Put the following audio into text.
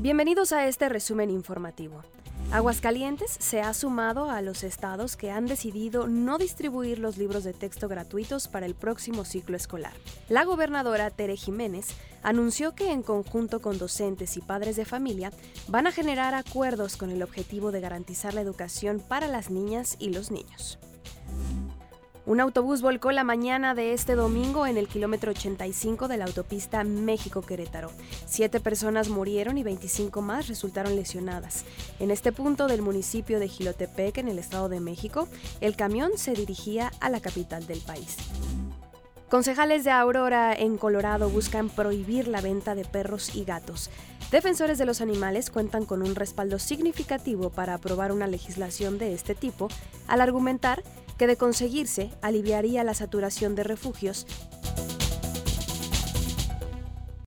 Bienvenidos a este resumen informativo. Aguascalientes se ha sumado a los estados que han decidido no distribuir los libros de texto gratuitos para el próximo ciclo escolar. La gobernadora Tere Jiménez anunció que en conjunto con docentes y padres de familia van a generar acuerdos con el objetivo de garantizar la educación para las niñas y los niños. Un autobús volcó la mañana de este domingo en el kilómetro 85 de la autopista México-Querétaro. Siete personas murieron y 25 más resultaron lesionadas. En este punto del municipio de Gilotepec, en el Estado de México, el camión se dirigía a la capital del país. Concejales de Aurora, en Colorado, buscan prohibir la venta de perros y gatos. Defensores de los animales cuentan con un respaldo significativo para aprobar una legislación de este tipo, al argumentar que de conseguirse aliviaría la saturación de refugios